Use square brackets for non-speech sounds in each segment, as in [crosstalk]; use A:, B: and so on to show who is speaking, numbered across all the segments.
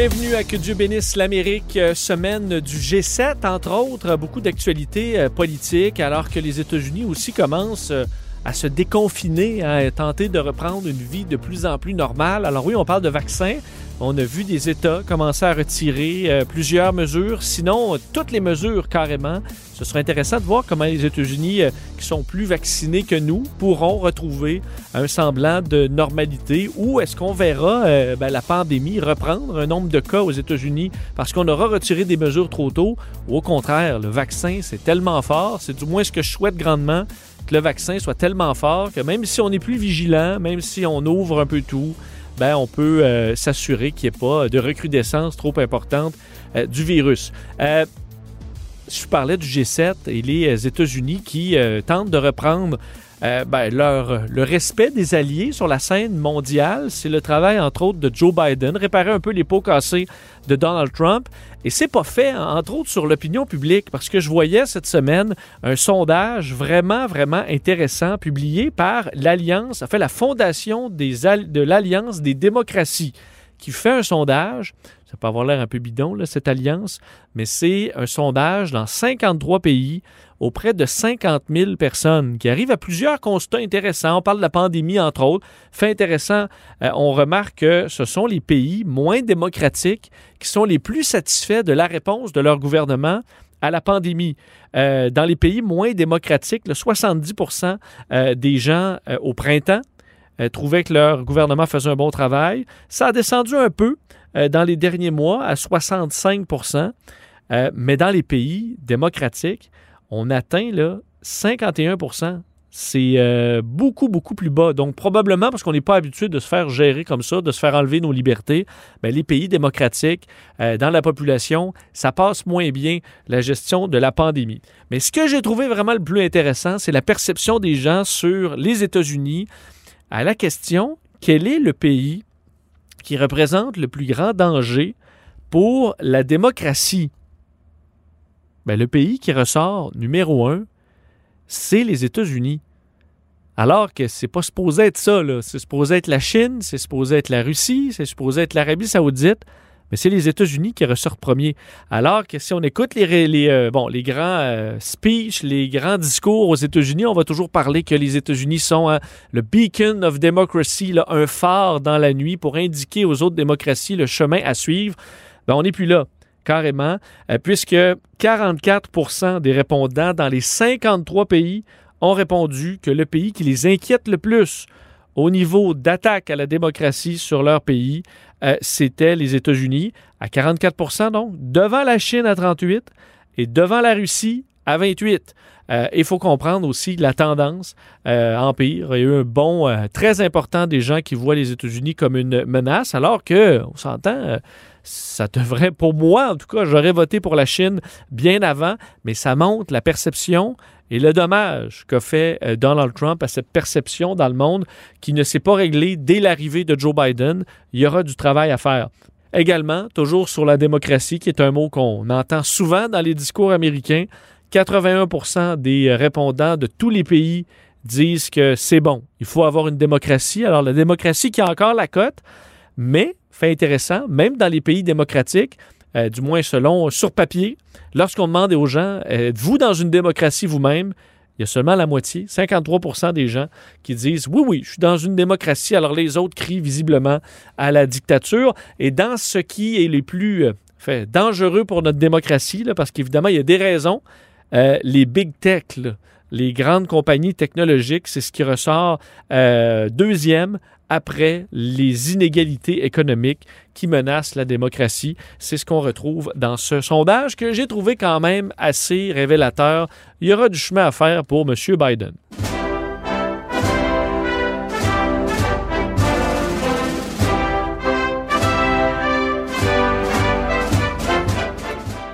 A: Bienvenue à Que Dieu bénisse l'Amérique, euh, semaine du G7, entre autres, beaucoup d'actualités euh, politiques, alors que les États-Unis aussi commencent euh, à se déconfiner, hein, à tenter de reprendre une vie de plus en plus normale. Alors oui, on parle de vaccins. On a vu des États commencer à retirer euh, plusieurs mesures, sinon euh, toutes les mesures carrément. Ce sera intéressant de voir comment les États-Unis, euh, qui sont plus vaccinés que nous, pourront retrouver un semblant de normalité ou est-ce qu'on verra ben, la pandémie reprendre un nombre de cas aux États-Unis parce qu'on aura retiré des mesures trop tôt? Ou au contraire, le vaccin, c'est tellement fort, c'est du moins ce que je souhaite grandement que le vaccin soit tellement fort que même si on est plus vigilant, même si on ouvre un peu tout, ben, on peut euh, s'assurer qu'il n'y ait pas de recrudescence trop importante euh, du virus. Euh, je parlais du G7 et les États-Unis qui euh, tentent de reprendre euh, ben, le respect des alliés sur la scène mondiale. C'est le travail, entre autres, de Joe Biden, réparer un peu les pots cassés de Donald Trump. Et c'est pas fait, entre autres, sur l'opinion publique, parce que je voyais cette semaine un sondage vraiment, vraiment intéressant publié par l'Alliance, en fait, la Fondation de l'Alliance des démocraties, qui fait un sondage. Ça peut avoir l'air un peu bidon, cette alliance, mais c'est un sondage dans 53 pays auprès de 50 000 personnes qui arrivent à plusieurs constats intéressants. On parle de la pandémie, entre autres. Fait intéressant, euh, on remarque que ce sont les pays moins démocratiques qui sont les plus satisfaits de la réponse de leur gouvernement à la pandémie. Euh, dans les pays moins démocratiques, le 70% euh, des gens euh, au printemps trouvaient que leur gouvernement faisait un bon travail. Ça a descendu un peu euh, dans les derniers mois à 65% euh, mais dans les pays démocratiques, on atteint là, 51% c'est euh, beaucoup, beaucoup plus bas. Donc, probablement parce qu'on n'est pas habitué de se faire gérer comme ça, de se faire enlever nos libertés, ben, les pays démocratiques, euh, dans la population, ça passe moins bien la gestion de la pandémie. Mais ce que j'ai trouvé vraiment le plus intéressant, c'est la perception des gens sur les États-Unis à la question quel est le pays qui représente le plus grand danger pour la démocratie? Ben, le pays qui ressort numéro un, c'est les États-Unis. Alors que c'est pas supposé être ça, là. C'est supposé être la Chine, c'est supposé être la Russie, c'est supposé être l'Arabie Saoudite, mais c'est les États-Unis qui ressortent premiers. Alors que si on écoute les, euh, grands euh, speeches, les grands discours aux États-Unis, on va toujours parler que les États-Unis sont hein, le beacon of democracy, un phare dans la nuit pour indiquer aux autres démocraties le chemin à suivre. Ben, on n'est plus là carrément, euh, puisque 44% des répondants dans les 53 pays ont répondu que le pays qui les inquiète le plus au niveau d'attaque à la démocratie sur leur pays, euh, c'était les États-Unis, à 44% donc, devant la Chine à 38% et devant la Russie à 28. Euh, Il faut comprendre aussi la tendance euh, empire. Il y a eu un bond euh, très important des gens qui voient les États-Unis comme une menace, alors que, on s'entend, euh, ça devrait, pour moi en tout cas, j'aurais voté pour la Chine bien avant, mais ça montre la perception et le dommage qu'a fait euh, Donald Trump à cette perception dans le monde qui ne s'est pas réglée dès l'arrivée de Joe Biden. Il y aura du travail à faire. Également, toujours sur la démocratie, qui est un mot qu'on entend souvent dans les discours américains, 81% des répondants de tous les pays disent que c'est bon. Il faut avoir une démocratie. Alors, la démocratie qui a encore la cote, mais, fait intéressant, même dans les pays démocratiques, euh, du moins selon sur papier, lorsqu'on demande aux gens, euh, êtes-vous dans une démocratie vous-même? Il y a seulement la moitié, 53% des gens qui disent oui, oui, je suis dans une démocratie. Alors les autres crient visiblement à la dictature. Et dans ce qui est les plus euh, dangereux pour notre démocratie, là, parce qu'évidemment, il y a des raisons, les big tech, les grandes compagnies technologiques, c'est ce qui ressort deuxième après les inégalités économiques qui menacent la démocratie. C'est ce qu'on retrouve dans ce sondage que j'ai trouvé quand même assez révélateur. Il y aura du chemin à faire pour M. Biden.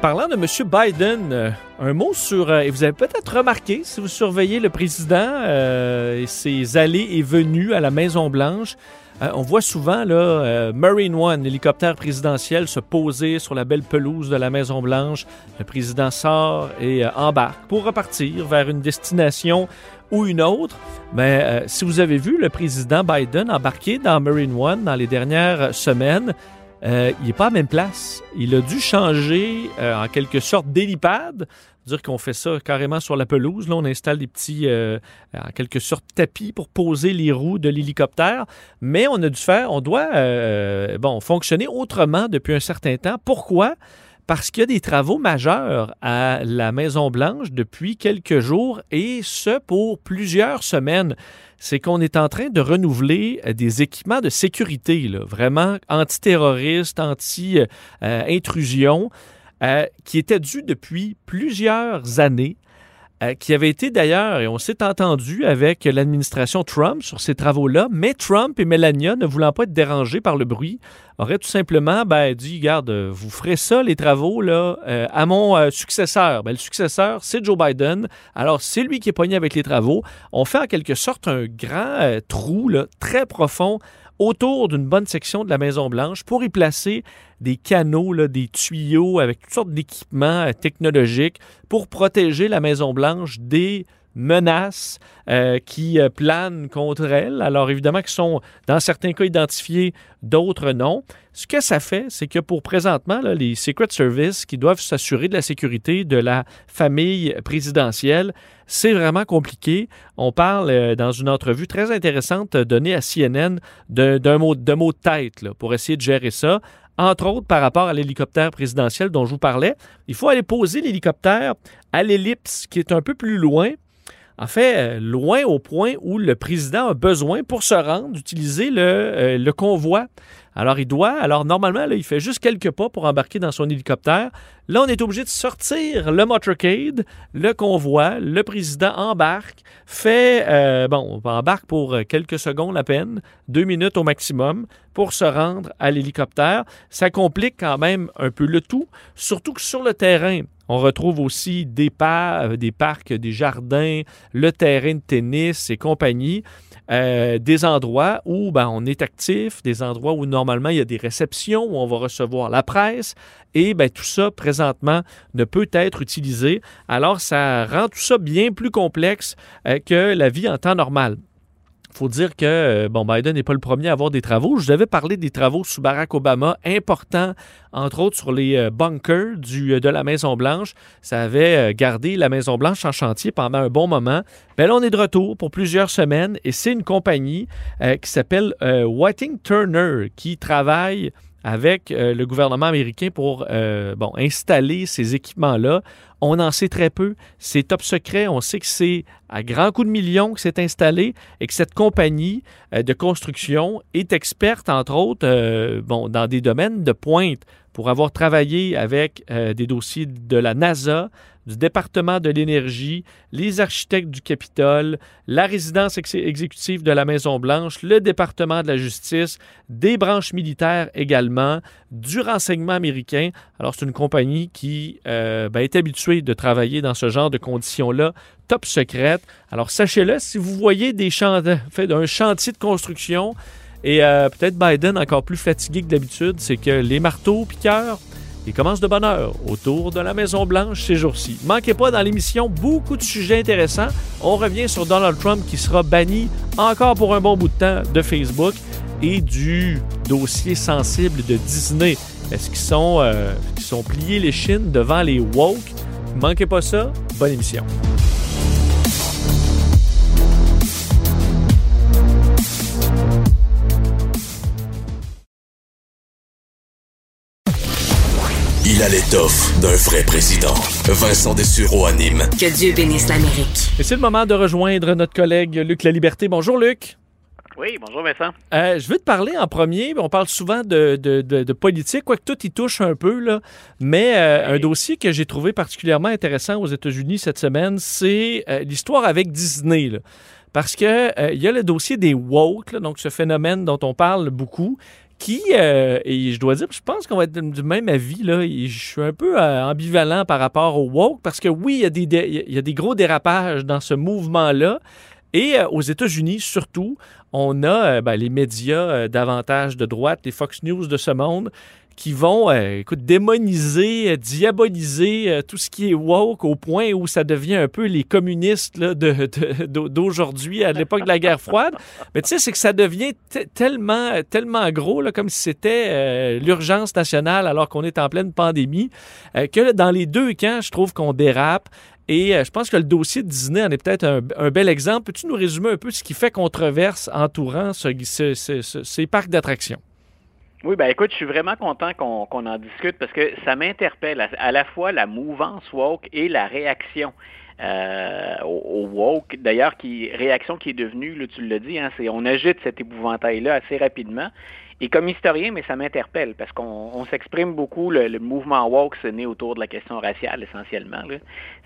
A: Parlant de M. Biden, euh, un mot sur, euh, et vous avez peut-être remarqué, si vous surveillez le président euh, et ses allées et venues à la Maison-Blanche, on voit souvent là, Marine One, l'hélicoptère présidentiel, se poser sur la belle pelouse de la Maison-Blanche. Le président sort et embarque pour repartir vers une destination ou une autre. Mais si vous avez vu le président Biden embarquer dans Marine One dans les dernières semaines, euh, il n'est pas à la même place. Il a dû changer euh, en quelque sorte d'hélipad. Dire qu'on fait ça carrément sur la pelouse. Là, on installe des petits, euh, en quelque tapis pour poser les roues de l'hélicoptère. Mais on a dû faire, on doit, fonctionner autrement depuis un certain temps. Pourquoi? Parce qu'il y a des travaux majeurs à la Maison-Blanche depuis quelques jours et ce pour plusieurs semaines. C'est qu'on est en train de renouveler euh, des équipements de sécurité, vraiment antiterroristes, anti-intrusion, euh, qui étaient dus depuis plusieurs années euh, qui avait été d'ailleurs, et on s'est entendu avec l'administration Trump sur ces travaux-là, mais Trump et Melania, ne voulant pas être dérangés par le bruit, auraient tout simplement ben, dit, regarde, euh, vous ferez ça, les travaux, là, euh, à mon euh, successeur. Ben, le successeur, c'est Joe Biden. Alors, c'est lui qui est pogné avec les travaux. On fait en quelque sorte un grand trou là, très profond autour d'une bonne section de la Maison-Blanche pour y placer des canaux, des tuyaux avec toutes sortes d'équipements euh, technologiques pour protéger la Maison-Blanche des menaces euh, qui euh, planent contre elle. Alors évidemment, qui sont dans certains cas identifiés, d'autres non. Ce que ça fait, c'est que pour présentement, les Secret Service qui doivent s'assurer de la sécurité de la famille présidentielle, c'est vraiment compliqué. On parle euh, dans une entrevue très intéressante donnée à CNN d'un mot, de tête pour essayer de gérer ça. Entre autres, par rapport à l'hélicoptère présidentiel dont je vous parlais, il faut aller poser l'hélicoptère à l'ellipse qui est un peu plus loin en fait, euh, loin au point où le président a besoin pour se rendre d'utiliser le, euh, convoi. Alors, il doit, alors normalement, il fait juste quelques pas pour embarquer dans son hélicoptère. Là, on est obligé de sortir le motorcade, le convoi, le président embarque, fait, euh, bon, on embarque pour quelques secondes à peine, deux minutes au maximum, pour se rendre à l'hélicoptère. Ça complique quand même un peu le tout, surtout que sur le terrain, on retrouve aussi des, pa- des parcs, des jardins, le terrain de tennis et compagnie. Euh, des endroits où ben, on est actif, des endroits où normalement il y a des réceptions, où on va recevoir la presse, et ben, tout ça présentement ne peut être utilisé. Alors ça rend tout ça bien plus complexe euh, que la vie en temps normal faut dire que euh, bon, Biden n'est pas le premier à avoir des travaux. Je vous avais parlé des travaux sous Barack Obama, importants, entre autres sur les euh, bunkers euh, de la Maison-Blanche. Ça avait gardé la Maison-Blanche en chantier pendant un bon moment. Mais là, on est de retour pour plusieurs semaines et c'est une compagnie qui s'appelle Whiting Turner qui travaille avec euh, le gouvernement américain pour euh, bon, installer ces équipements-là. On en sait très peu. C'est top secret. On sait que c'est à grands coups de millions que c'est installé et que cette compagnie euh, de construction est experte, entre autres, bon, dans des domaines de pointe pour avoir travaillé avec des dossiers de la NASA, du département de l'énergie, les architectes du Capitole, la résidence ex- exécutive de la Maison-Blanche, le département de la justice, des branches militaires également, du renseignement américain. Alors, c'est une compagnie qui euh, ben, est habituée de travailler dans ce genre de conditions-là, top secrète. Alors, sachez-le, si vous voyez des fait un chantier de construction, et euh, peut-être Biden encore plus fatigué que d'habitude, c'est que les marteaux piqueurs, ils commencent de bonne heure autour de la Maison-Blanche ces jours-ci. Manquez pas dans l'émission beaucoup de sujets intéressants. On revient sur Donald Trump qui sera banni encore pour un bon bout de temps de Facebook et du dossier sensible de Disney. Est-ce qu'ils sont, euh, pliés les chines devant les woke? Manquez pas ça. Bonne émission.
B: A l'étoffe d'un vrai président. Vincent Dessureau anime.
C: Que Dieu bénisse l'Amérique.
A: Et c'est le moment de rejoindre notre collègue Luc La Liberté. Bonjour Luc.
D: Oui, bonjour Vincent.
A: Euh, je veux te parler en premier. On parle souvent de, de, de- de politique, quoique tout y touche un peu, là. mais euh, un dossier que j'ai trouvé particulièrement intéressant aux États-Unis cette semaine, c'est euh, l'histoire avec Disney. là. Parce que euh, il y a le dossier des woke, là, donc ce phénomène dont on parle beaucoup, qui, euh, et je dois dire, je pense qu'on va être du même avis, là. je suis un peu euh, ambivalent par rapport au woke, parce que oui, il y, a des, gros dérapages dans ce mouvement-là. Et aux États-Unis, surtout, on a ben, les médias davantage de droite, les Fox News de ce monde, qui vont, euh, écoute, démoniser, euh, diaboliser euh, tout ce qui est woke au point où ça devient un peu les communistes d'aujourd'hui, à l'époque de la guerre froide. Mais tu sais, c'est que ça devient tellement, tellement gros, là, comme si c'était l'urgence nationale alors qu'on est en pleine pandémie, que dans les deux camps, je trouve qu'on dérape. Et je pense que le dossier de Disney en est peut-être un, bel exemple. Peux-tu nous résumer un peu ce qui fait controverse entourant ces parcs d'attractions?
D: Oui, ben écoute, je suis vraiment content qu'on en discute parce que ça m'interpelle à, la fois la mouvance woke et la réaction. Euh, au, woke, d'ailleurs, qui réaction qui est devenue, là, tu l'as dit, hein, c'est on agite cet épouvantail-là assez rapidement et comme historien, mais ça m'interpelle parce qu'on s'exprime beaucoup, le, mouvement woke, c'est né autour de la question raciale essentiellement.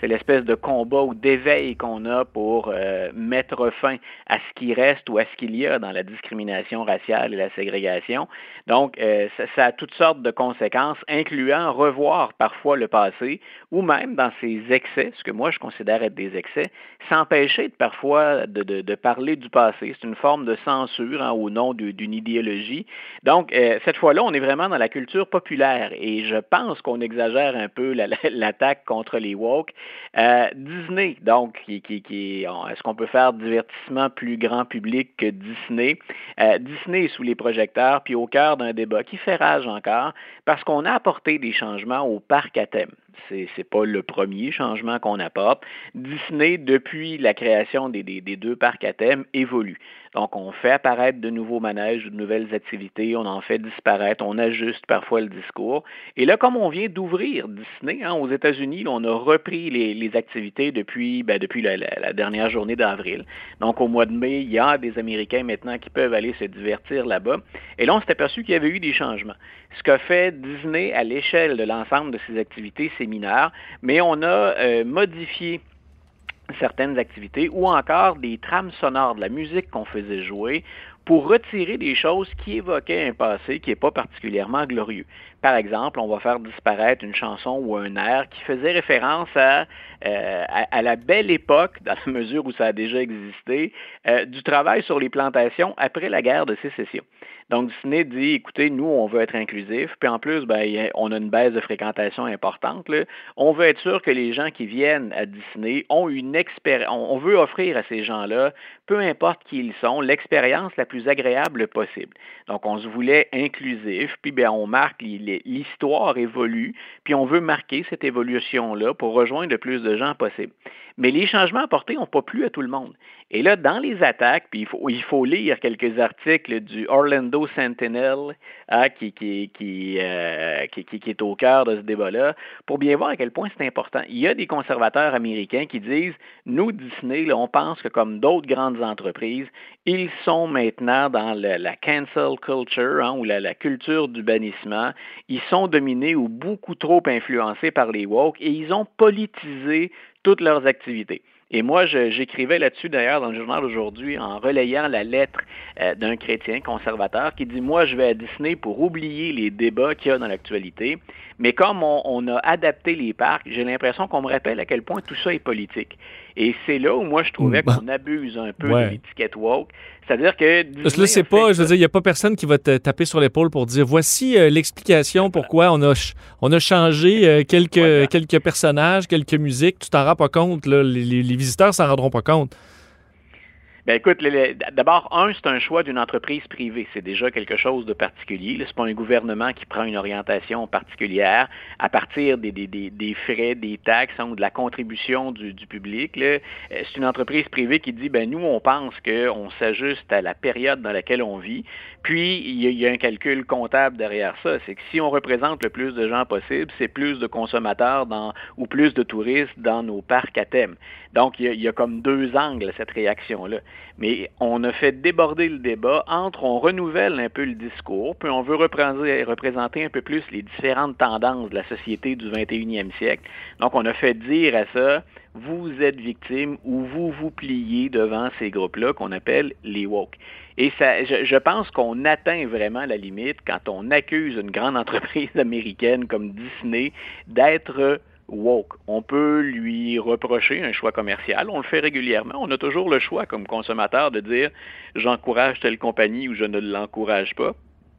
D: C'est l'espèce de combat ou d'éveil qu'on a pour euh, mettre fin à ce qui reste ou à ce qu'il y a dans la discrimination raciale et la ségrégation. Donc, euh, ça, a toutes sortes de conséquences, incluant revoir parfois le passé ou même dans ses excès, ce que moi je considère être des excès, s'empêcher de, parfois de, de, parler du passé. C'est une forme de censure hein, au nom d'une idéologie donc, euh, cette fois-là, on est vraiment dans la culture populaire et je pense qu'on exagère un peu l'attaque contre les woke. Euh, Disney, donc, qui, qui, est-ce qu'on peut faire divertissement plus grand public que Disney? Euh, Disney est sous les projecteurs, puis au cœur d'un débat qui fait rage encore, parce qu'on a apporté des changements au parc à thème c'est n'est pas le premier changement qu'on apporte. Disney, depuis la création des, des, deux parcs à thème, évolue. Donc, on fait apparaître de nouveaux manèges de nouvelles activités, on en fait disparaître, on ajuste parfois le discours. Et là, comme on vient d'ouvrir Disney hein, aux États-Unis, on a repris les, activités depuis, ben, depuis la, dernière journée d'avril. Donc, au mois de mai, il y a des Américains maintenant qui peuvent aller se divertir là-bas. Et là, on s'est aperçu qu'il y avait eu des changements. Ce qu'a fait Disney à l'échelle de l'ensemble de ses activités, mineur, mais on a euh, modifié certaines activités ou encore des trames sonores de la musique qu'on faisait jouer pour retirer des choses qui évoquaient un passé qui n'est pas particulièrement glorieux. Par exemple, on va faire disparaître une chanson ou un air qui faisait référence à, euh, à, la belle époque, dans la mesure où ça a déjà existé, euh, du travail sur les plantations après la guerre de sécession. Donc, Disney dit, écoutez, nous, on veut être inclusif, puis en plus, ben, on a une baisse de fréquentation importante. On veut être sûr que les gens qui viennent à Disney ont une expérience, on veut offrir à ces gens-là, peu importe qui ils sont, l'expérience la plus agréable possible. Donc, on se voulait inclusif, puis ben, on marque, l'histoire évolue, puis on veut marquer cette évolution-là pour rejoindre le plus de gens possible. Mais les changements apportés n'ont pas plu à tout le monde. Et là, dans les attaques, puis il faut lire quelques articles du Orlando Sentinel hein, euh, qui, est au cœur de ce débat-là, pour bien voir à quel point c'est important. Il y a des conservateurs américains qui disent, nous, Disney, on pense que comme d'autres grandes entreprises, ils sont maintenant dans la cancel culture, hein, ou la, la, culture du bannissement. Ils sont dominés ou beaucoup trop influencés par les woke et ils ont politisé toutes leurs activités. Et moi, j'écrivais là-dessus d'ailleurs dans le journal aujourd'hui en relayant la lettre euh, d'un chrétien conservateur qui dit, moi, je vais à Disney pour oublier les débats qu'il y a dans l'actualité, mais comme on, a adapté les parcs, j'ai l'impression qu'on me rappelle à quel point tout ça est politique. Et c'est là où moi, je trouvais qu'on abuse un peu de l'étiquette woke. C'est-à-dire que.
A: Parce que là, c'est pas. Je veux dire, il n'y a pas personne qui va te taper sur l'épaule pour dire voici euh, l'explication pourquoi on a, on a changé euh, quelques, quelques personnages, quelques musiques. Tu t'en rends pas compte. Là. Les, les, les visiteurs s'en rendront pas compte.
D: Ben écoute, d'abord, un, c'est un choix d'une entreprise privée. C'est déjà quelque chose de particulier. Ce n'est pas un gouvernement qui prend une orientation particulière à partir des, des, frais, des taxes hein, ou de la contribution du, public. Euh, c'est une entreprise privée qui dit, ben nous, on pense qu'on s'ajuste à la période dans laquelle on vit. Puis, il y, a, un calcul comptable derrière ça. C'est que si on représente le plus de gens possible, c'est plus de consommateurs dans, ou plus de touristes dans nos parcs à thème. Donc, il y, a, il y a comme deux angles à cette réaction-là. Mais on a fait déborder le débat entre on renouvelle un peu le discours, puis on veut représenter, un peu plus les différentes tendances de la société du 21e siècle. Donc, on a fait dire à ça, vous êtes victime ou vous vous pliez devant ces groupes-là qu'on appelle les woke. Et ça, je pense qu'on atteint vraiment la limite quand on accuse une grande [laughs] entreprise américaine comme Disney d'être woke. On peut lui reprocher un choix commercial. On le fait régulièrement. On a toujours le choix comme consommateur de dire j'encourage telle compagnie ou je ne l'encourage pas.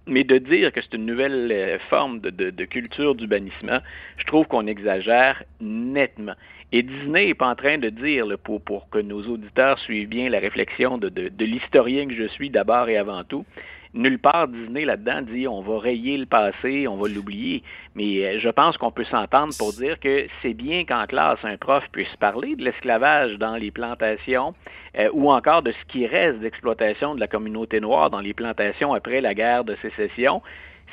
D: Mais de dire que c'est une nouvelle euh, forme de, culture du bannissement, je trouve qu'on exagère nettement. Et Disney n'est pas en train de dire, pour, que nos auditeurs suivent bien la réflexion de l'historien que je suis d'abord et avant tout, nulle part Disney là-dedans dit on va rayer le passé, on va l'oublier. Mais euh, je pense qu'on peut s'entendre pour dire que c'est bien qu'en classe, un prof puisse parler de l'esclavage dans les plantations euh, ou encore de ce qui reste d'exploitation de la communauté noire dans les plantations après la guerre de sécession,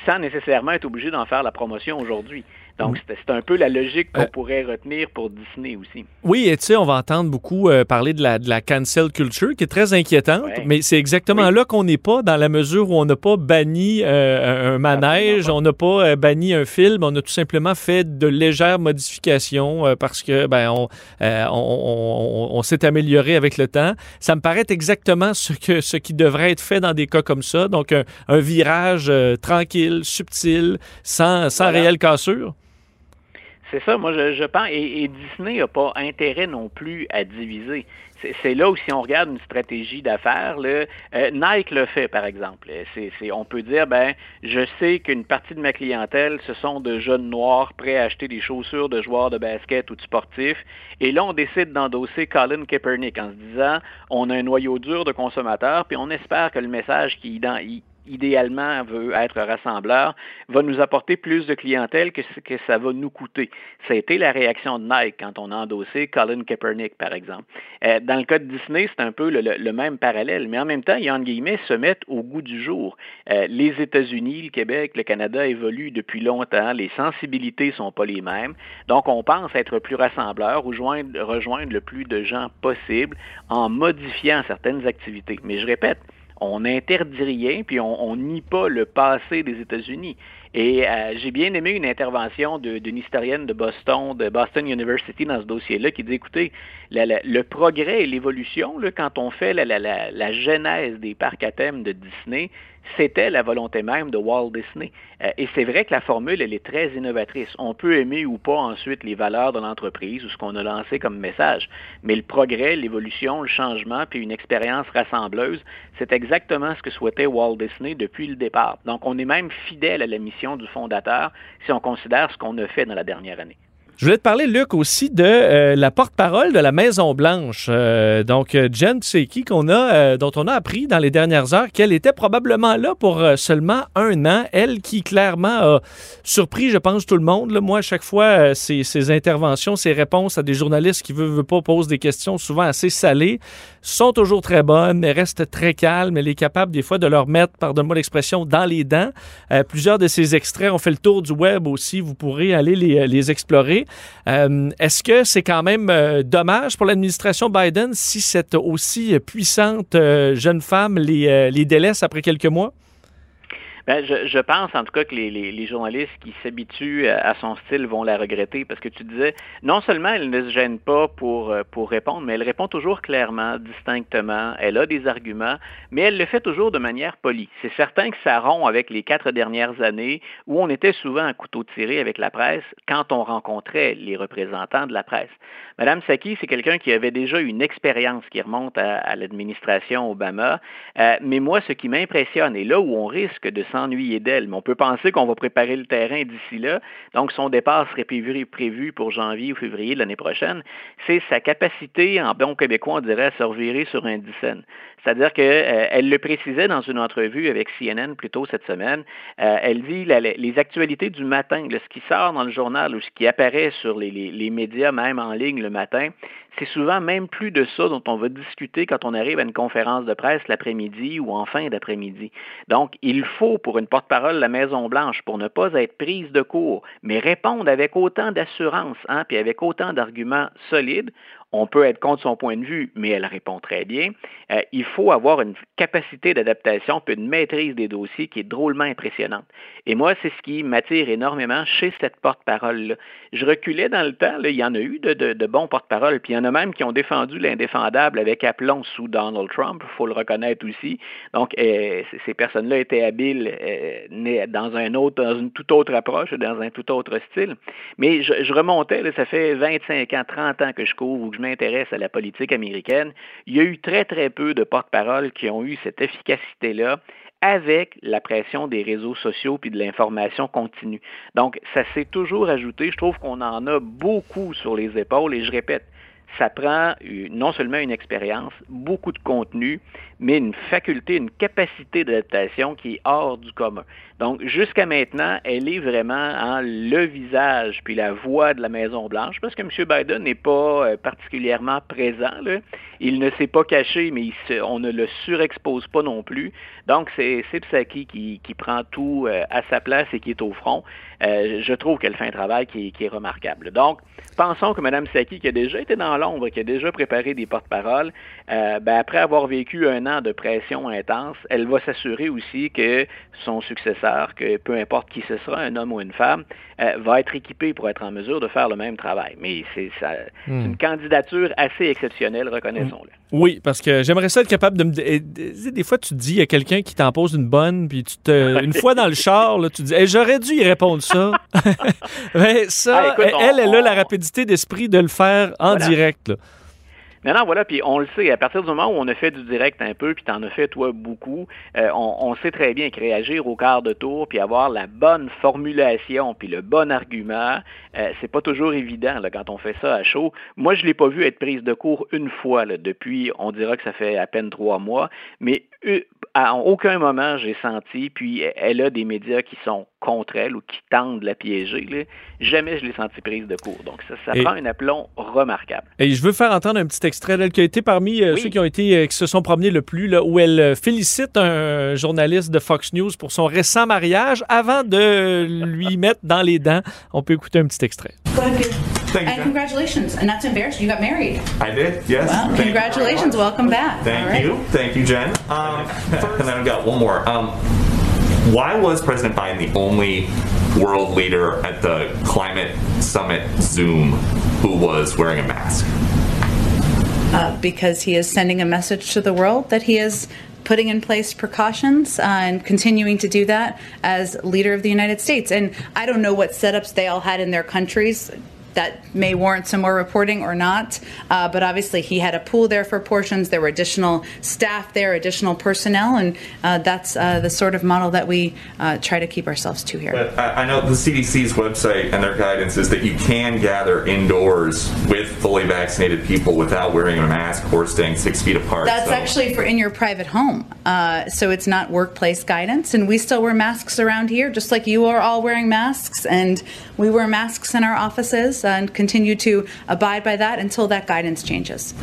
D: sans nécessairement être obligé d'en faire la promotion aujourd'hui. Donc, c'est un peu la logique qu'on euh, pourrait retenir pour Disney aussi.
A: Oui, et tu sais, on va entendre beaucoup euh, parler de la, de la cancel culture, qui est très inquiétante, ouais. mais c'est exactement oui. là qu'on n'est pas, dans la mesure où on n'a pas banni euh, un manège, on n'a pas banni un film, on a tout simplement fait de légères modifications parce que ben on, on, on, on s'est amélioré avec le temps. Ça me paraît exactement ce, que, ce qui devrait être fait dans des cas comme ça, donc un, un virage tranquille, subtil, sans, sans voilà. réelle cassure.
D: C'est ça, moi je, pense, et, Disney n'a pas intérêt non plus à diviser. C'est là où si on regarde une stratégie d'affaires, euh, Nike le fait par exemple. Est, est, on peut dire, ben, je sais qu'une partie de ma clientèle, ce sont de jeunes noirs prêts à acheter des chaussures de joueurs de basket ou de sportifs, et là on décide d'endosser Colin Kaepernick en se disant, on a un noyau dur de consommateurs, puis on espère que le message qui idéalement veut être rassembleur, va nous apporter plus de clientèle que ce que ça va nous coûter. Ça a été la réaction de Nike quand on a endossé Colin Kaepernick, par exemple. Euh, dans le cas de Disney, c'est un peu le, même parallèle, mais en même temps, ils, en guillemets, se mettent au goût du jour. Euh, les États-Unis, le Québec, le Canada évoluent depuis longtemps, les sensibilités sont pas les mêmes, donc on pense être plus rassembleur ou joindre, rejoindre le plus de gens possible en modifiant certaines activités. Mais je répète, on n'interdit rien, puis on, nie pas le passé des États-Unis. Et euh, j'ai bien aimé une intervention d'une historienne de Boston, de Boston University dans ce dossier-là, qui dit, écoutez, le progrès et l'évolution, quand on fait la, la, genèse des parcs à thème de Disney, c'était la volonté même de Walt Disney. Euh, et c'est vrai que la formule, elle est très innovatrice. On peut aimer ou pas ensuite les valeurs de l'entreprise ou ce qu'on a lancé comme message, mais le progrès, l'évolution, le changement, puis une expérience rassembleuse, c'est exactement ce que souhaitait Walt Disney depuis le départ. Donc, on est même fidèle à la mission du fondateur si on considère ce qu'on a fait dans la dernière année.
A: Je voulais te parler, Luc, aussi de euh, la porte-parole de la Maison-Blanche. Euh, donc, euh, Jen Psaki, qu'on a, euh, dont on a appris dans les dernières heures qu'elle était probablement là pour euh, seulement un an. Elle qui, clairement, a surpris, je pense, tout le monde. Là. Moi, à chaque fois, ses, ses, interventions, ses réponses à des journalistes qui veulent, veulent pas poser des questions souvent assez salées sont toujours très bonnes. Elle reste très calme. Elle est capable, des fois, de leur mettre, pardonne-moi l'expression, dans les dents. plusieurs de ces extraits ont fait le tour du web aussi. Vous pourrez aller les, les explorer. Euh, Est-ce que c'est quand même euh, dommage pour l'administration Biden si cette aussi puissante euh, jeune femme les, les délaisse après quelques mois?
D: Ben, je, pense en tout cas que les, journalistes qui s'habituent à, son style vont la regretter parce que tu disais, non seulement elle ne se gêne pas pour, euh, pour répondre, mais elle répond toujours clairement, distinctement, elle a des arguments, mais elle le fait toujours de manière polie. C'est certain que ça rompt avec les quatre dernières années où on était souvent à couteau tiré avec la presse quand on rencontrait les représentants de la presse. Madame Saki, c'est quelqu'un qui avait déjà une expérience qui remonte à, l'administration Obama, euh, mais moi, ce qui m'impressionne, et là où on risque de s'ennuyer d'elle, mais on peut penser qu'on va préparer le terrain d'ici là, donc son départ serait prévu, pour janvier ou février de l'année prochaine, c'est sa capacité, en bon québécois, on dirait, à se revirer sur un dixaine. C'est-à-dire qu'elle euh, le précisait dans une entrevue avec CNN plus tôt cette semaine. Euh, elle dit les actualités du matin, ce qui sort dans le journal ou ce qui apparaît sur les médias, même en ligne le matin, c'est souvent même plus de ça dont on va discuter quand on arrive à une conférence de presse l'après-midi ou en fin d'après-midi. Donc, il faut pour une porte-parole de la Maison-Blanche, pour ne pas être prise de court, mais répondre avec autant d'assurance, hein, puis avec autant d'arguments solides, On peut être contre son point de vue, mais elle répond très bien. Euh, il faut avoir une capacité d'adaptation puis une maîtrise des dossiers qui est drôlement impressionnante. Et moi, c'est ce qui m'attire énormément chez cette porte-parole-là. Je reculais dans le temps, il y en a eu de, bons porte-parole, puis il y en a même qui ont défendu l'indéfendable avec aplomb sous Donald Trump, il faut le reconnaître aussi. Donc, euh, ces personnes-là étaient habiles euh, dans un une toute autre approche, dans un tout autre style. Mais je, remontais, ça fait 25 ans, 30 ans que je couvre ou je m'intéresse à la politique américaine. Il y a eu très, très peu de porte-parole qui ont eu cette efficacité-là avec la pression des réseaux sociaux puis de l'information continue. Donc, ça s'est toujours ajouté. Je trouve qu'on en a beaucoup sur les épaules et je répète, ça prend non seulement une expérience, beaucoup de contenu, mais une faculté, une capacité d'adaptation qui est hors du commun. Donc, jusqu'à maintenant, elle est vraiment en le visage puis la voix de la Maison-Blanche, parce que M. Biden n'est pas euh, particulièrement présent. Il ne s'est pas caché, mais on ne le surexpose pas non plus. Donc, c'est Psaki qui, qui prend tout euh, à sa place et qui est au front. Euh, je trouve qu'elle fait un travail qui, est remarquable. Donc, pensons que Mme Saki, qui a déjà été dans l'ombre, qui a déjà préparé des porte-paroles, ben, après avoir vécu un an de pression intense, elle va s'assurer aussi que son successeur, que peu importe qui ce sera, un homme ou une femme, euh, va être équipé pour être en mesure de faire le même travail. Mais c'est hmm. une candidature assez exceptionnelle, reconnaissons-le.
A: Hmm. Oui, parce que j'aimerais ça être capable de me. Des fois, tu te dis, il y a quelqu'un qui t'en pose une bonne, puis tu te. [laughs] Une fois dans le char, là, tu te dis, j'aurais dû y répondre ça. Mais [laughs] ça, ah, elle, elle, a la rapidité d'esprit de le faire en direct. Là.
D: Non, voilà, puis on le sait, à partir du moment où on a fait du direct un peu, puis tu en as fait, toi, beaucoup, euh, on, sait très bien que réagir au quart de tour, puis avoir la bonne formulation, puis le bon argument, euh, c'est pas toujours évident quand on fait ça à chaud. Moi, je l'ai pas vu être prise de cours une fois depuis, on dira que ça fait à peine trois mois, mais euh, à aucun moment j'ai senti, puis elle a des médias qui sont contre elle ou qui tentent de la piéger. Jamais je l'ai senti prise de cours. Donc ça, ça prend un aplomb remarquable.
A: Et je veux faire entendre un petit extrait d'elle qui a été parmi euh, ceux qui ont été euh, qui se sont promenés le plus, là, où elle félicite un journaliste de Fox News pour son récent mariage avant de lui mettre dans les dents. On peut écouter un petit extrait.
E: Thank and congratulations. And not to embarrass you, you got married.
F: I did, yes.
E: Well, Thank congratulations. You. Welcome back.
F: Thank right. you. Thank you, Jen. Um, [laughs] [laughs] and then I've got one more. Um, why was President Biden the only world leader at the climate summit Zoom who was wearing a mask?
E: Uh, because he is sending a message to the world that he is putting in place precautions uh, and continuing to do that as leader of the United States. And I don't know what setups they all had in their countries that may warrant some more reporting or not. Uh, but obviously, he had a pool there for portions. There were additional staff there, additional personnel, and uh, that's uh, the sort of model that we uh, try to keep ourselves to here.
F: But I, I know the CDC's website and their guidance is that you can gather indoors with fully vaccinated people without wearing a mask or staying six feet apart.
E: That's so. actually for in your private home. Uh, so it's not workplace guidance. And we still wear masks around here, just like you are all wearing masks. And we wear masks in our offices and continue to abide by that until that guidance changes.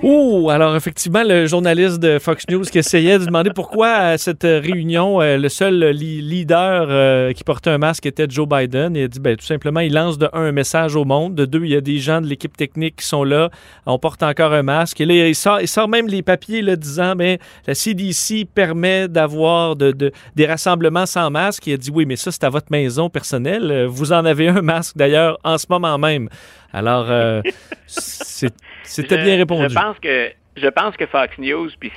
A: Ouh, alors effectivement, le journaliste de Fox News qui essayait de demander pourquoi à cette réunion, euh, le seul leader euh, qui portait un masque était Joe Biden. Il a dit, ben, tout simplement, il lance de un, un message au monde, de deux, il y a des gens de l'équipe technique qui sont là, on porte encore un masque. Et là, il sort, il sort même les papiers là, disant, mais ben, la CDC permet d'avoir de, de, des rassemblements sans masque. Il a dit, oui, mais ça, c'est à votre maison personnelle. Vous en avez un masque d'ailleurs en ce moment même. Alors, euh, [laughs] c'était bien répondu.
D: Je pense que je pense que Fox News, puis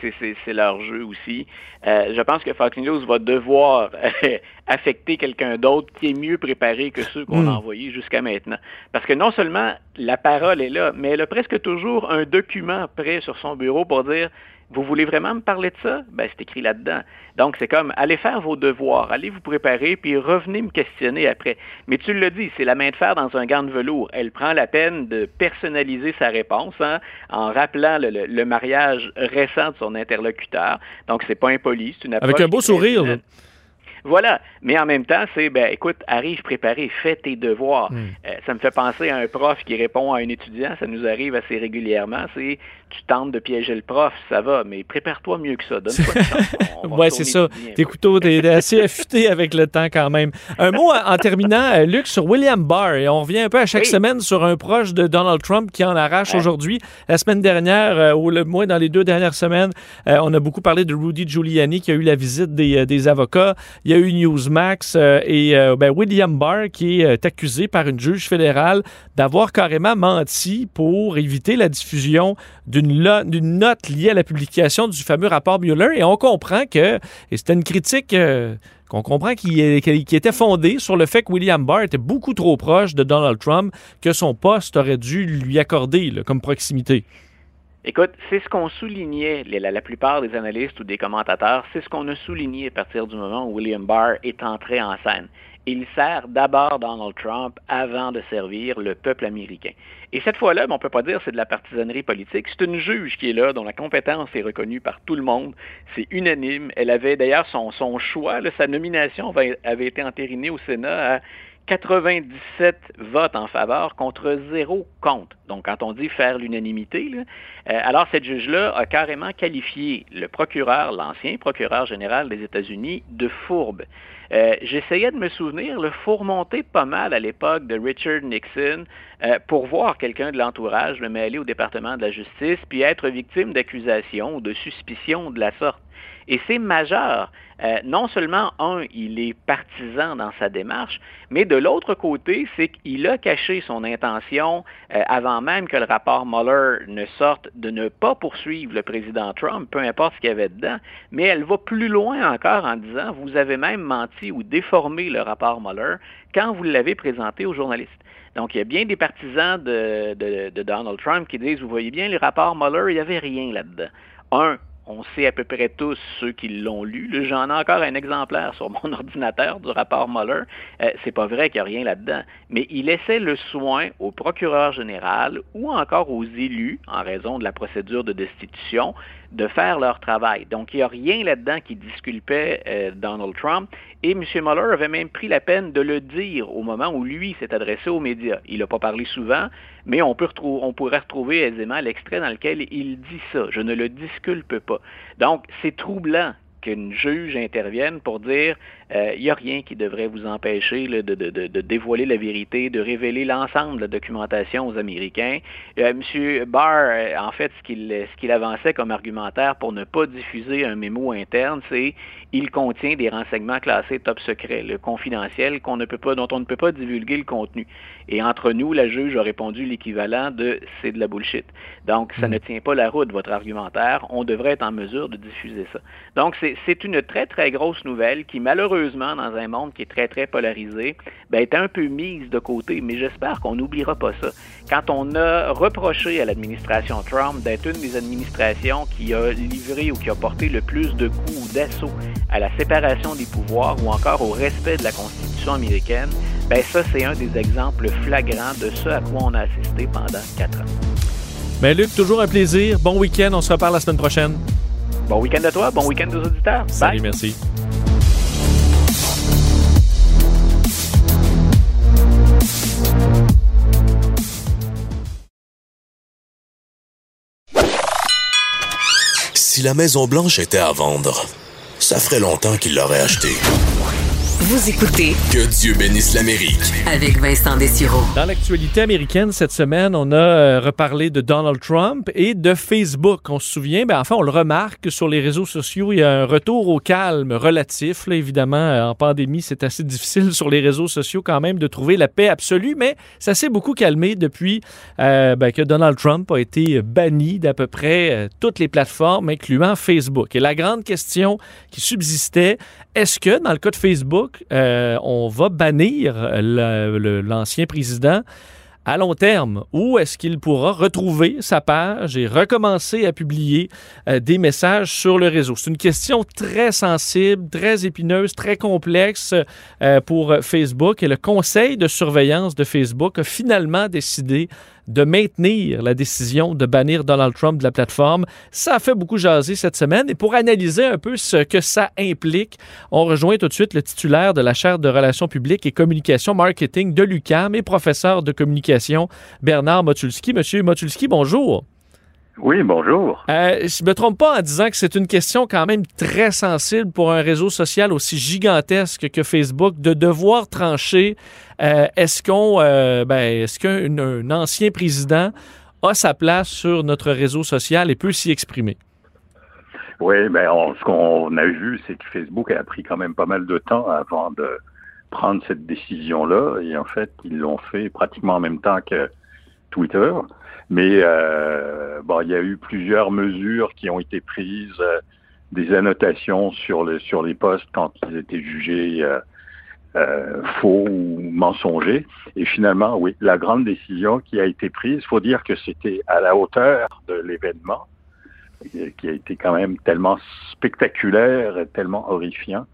D: c'est leur jeu aussi, euh, je pense que Fox News va devoir [laughs] affecter quelqu'un d'autre qui est mieux préparé que ceux qu'on a hmm. envoyés jusqu'à maintenant. Parce que non seulement la parole est là, mais elle a presque toujours un document prêt sur son bureau pour dire vous voulez vraiment me parler de ça? Ben, c'est écrit là-dedans. Donc, c'est comme, allez faire vos devoirs, allez vous préparer, puis revenez me questionner après. Mais tu le dis, c'est la main de fer dans un gant de velours. Elle prend la peine de personnaliser sa réponse hein, en rappelant le, mariage récent de son interlocuteur. Donc, c'est pas impoli, c'est une
A: Avec un beau sourire.
D: Voilà. Mais en même temps, c'est, ben, écoute, arrive préparé, fais tes devoirs.
A: Hmm.
D: Euh, ça me fait penser à un prof qui répond à un étudiant, ça nous arrive assez régulièrement, c'est, tu tentes de piéger le prof, ça va, mais prépare-toi mieux que ça. [laughs] Va
A: Ouais, c'est ça. Tes couteaux, t'es assez [laughs] affûté avec le temps quand même. Un mot en terminant, euh, Luc, sur William Barr. Et on revient un peu à chaque
D: Oui.
A: semaine sur un proche de Donald Trump qui en arrache
D: Ouais.
A: aujourd'hui. La semaine dernière, euh, ou le moins dans les deux dernières semaines, on a beaucoup parlé de Rudy Giuliani qui a eu la visite des, des avocats. Il y a eu Newsmax euh, et euh, ben, William Barr qui est euh, accusé par une juge fédérale d'avoir carrément menti pour éviter la diffusion d'une note liée à la publication du fameux rapport Mueller. Et on comprend que, et c'était une critique qu'on comprend qui, était fondée sur le fait que William Barr était beaucoup trop proche de Donald Trump, que son poste aurait dû lui accorder comme proximité.
D: Écoute, c'est ce qu'on soulignait, la, plupart des analystes ou des commentateurs, c'est ce qu'on a souligné à partir du moment où William Barr est entré en scène. Il sert d'abord Donald Trump avant de servir le peuple américain. Et cette fois-là, ben, on ne peut pas dire que c'est de la partisanerie politique. C'est une juge qui est là, dont la compétence est reconnue par tout le monde. C'est unanime. Elle avait d'ailleurs son, choix, sa nomination avait été entérinée au Sénat à 97 votes en faveur contre zéro contre. Donc, quand on dit faire l'unanimité, euh, alors cette juge-là a carrément qualifié le procureur, l'ancien procureur général des États-Unis, de fourbe. Euh, J'essayais de me souvenir, le faut remonter pas mal à l'époque de Richard Nixon euh, pour voir quelqu'un de l'entourage le mêler au département de la justice puis être victime d'accusations ou de suspicions de la sorte. Et c'est majeur. Euh, non seulement, un, il est partisan dans sa démarche, mais de l'autre côté, c'est qu'il a caché son intention euh, avant même que le rapport Mueller ne sorte de ne pas poursuivre le président Trump, peu importe ce qu'il y avait dedans, mais elle va plus loin encore en disant, vous avez même menti ou déformé le rapport Mueller quand vous l'avez présenté aux journalistes. Donc, il y a bien des partisans de, de, de Donald Trump qui disent, vous voyez bien, le rapport Mueller, il n'y avait rien là-dedans. Un, on sait à peu près tous ceux qui l'ont lu. J'en ai encore un exemplaire sur mon [laughs] ordinateur du rapport Mueller. Euh, c'est pas vrai qu'il n'y a rien là-dedans. Mais il laissait le soin au procureur général ou encore aux élus, en raison de la procédure de destitution, de faire leur travail. Donc, il n'y a rien là-dedans qui disculpait euh, Donald Trump. Et M. Mueller avait même pris la peine de le dire au moment où lui s'est adressé aux médias. Il n'a pas parlé souvent, mais on, peut on pourrait retrouver aisément l'extrait dans lequel il dit ça. Je ne le disculpe pas. Donc, c'est troublant qu'une juge intervienne pour dire euh, il n'y a rien qui devrait vous empêcher là, de, de- de- de dévoiler la vérité, de révéler l'ensemble de la documentation aux Américains. Euh, M. Barr, euh, en fait, ce qu'il avançait comme argumentaire pour ne pas diffuser un mémo interne, c'est il contient des renseignements classés top secret, le confidentiel, qu'on ne peut pas, dont on ne peut pas divulguer le contenu. Et entre nous, la juge a répondu l'équivalent de c'est de la bullshit. Donc, ça ne tient pas la route, votre argumentaire. On devrait être en mesure de diffuser ça. Donc, c'est une très, très grosse nouvelle qui, malheureusement, dans un monde qui est très, très polarisé, ben, est un peu mise de côté. Mais j'espère qu'on n'oubliera pas ça. Quand on a reproché à l'administration Trump d'être une des administrations qui a livré ou qui a porté le plus de coups ou d'assauts à la séparation des pouvoirs ou encore au respect de la Constitution américaine, ben ça, c'est un des exemples flagrants de ce à quoi on a assisté pendant quatre ans.
A: Ben Luc, toujours un plaisir. Bon week-end. On se reparle la semaine prochaine.
D: Bon week-end à toi, bon week-end aux auditeurs.
A: Salut,
D: Bye.
A: merci.
B: Si la Maison Blanche était à vendre, ça ferait longtemps qu'il l'aurait achetée.
C: Vous écoutez
B: Que Dieu bénisse l'Amérique.
C: avec Vincent Dessureau.
A: Dans l'actualité américaine cette semaine, on a euh, reparlé de Donald Trump et de Facebook. On se souvient, ben, enfin, on le remarque sur les réseaux sociaux, il y a un retour au calme relatif. Là, évidemment, euh, en pandémie, c'est assez difficile sur les réseaux sociaux quand même de trouver la paix absolue, mais ça s'est beaucoup calmé depuis euh, ben, que Donald Trump a été banni d'à peu près euh, toutes les plateformes, incluant Facebook. Et la grande question qui subsistait, est-ce que dans le cas de Facebook, euh, on va bannir l'ancien président à long terme? Ou est-ce qu'il pourra retrouver sa page et recommencer à publier euh, des messages sur le réseau? C'est une question très sensible, très épineuse, très complexe euh, pour Facebook et le conseil de surveillance de Facebook a finalement décidé de maintenir la décision de bannir Donald Trump de la plateforme. Ça a fait beaucoup jaser cette semaine. Et pour analyser un peu ce que ça implique, on rejoint tout de suite le titulaire de la chaire de relations publiques et communication marketing de l'UCAM et professeur de communication, Bernard Motulski. Monsieur Motulski, bonjour.
G: Oui, bonjour.
A: Euh, je ne me trompe pas en disant que c'est une question quand même très sensible pour un réseau social aussi gigantesque que Facebook de devoir trancher euh, est-ce qu'on euh, ben, est-ce qu'un ancien président a sa place sur notre réseau social et peut s'y exprimer?
G: Oui, ben ce qu'on a vu, c'est que Facebook a pris quand même pas mal de temps avant de prendre cette décision-là. Et en fait, ils l'ont fait pratiquement en même temps que Twitter. Mais euh, bon, il y a eu plusieurs mesures qui ont été prises, euh, des annotations sur les sur les postes quand ils étaient jugés euh, faux ou mensongers. Et finalement, oui, la grande décision qui a été prise, il faut dire que c'était à la hauteur de l'événement, qui a été quand même tellement spectaculaire et tellement horrifiant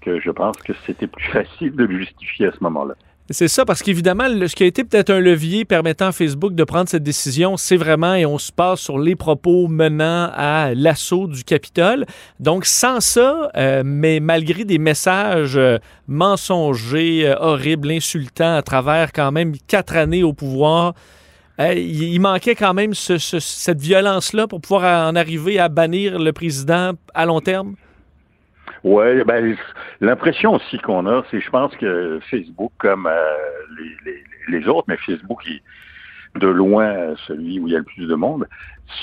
G: que je pense que c'était plus [laughs] facile de le justifier à ce moment-là.
A: C'est ça, parce qu'évidemment, ce qui a été peut-être un levier permettant à Facebook de prendre cette décision, c'est vraiment, et on se passe sur les propos menant à l'assaut du Capitole. Donc, sans ça, euh, mais malgré des messages euh, mensongers, euh, horribles, insultants à travers quand même quatre années au pouvoir, il manquait quand même cette violence-là pour pouvoir en arriver à bannir le président à long terme?
G: Oui, ben, l'impression aussi qu'on a, c'est je pense que Facebook, comme euh, les, les, les, autres, mais Facebook est de loin celui où il y a le plus de monde,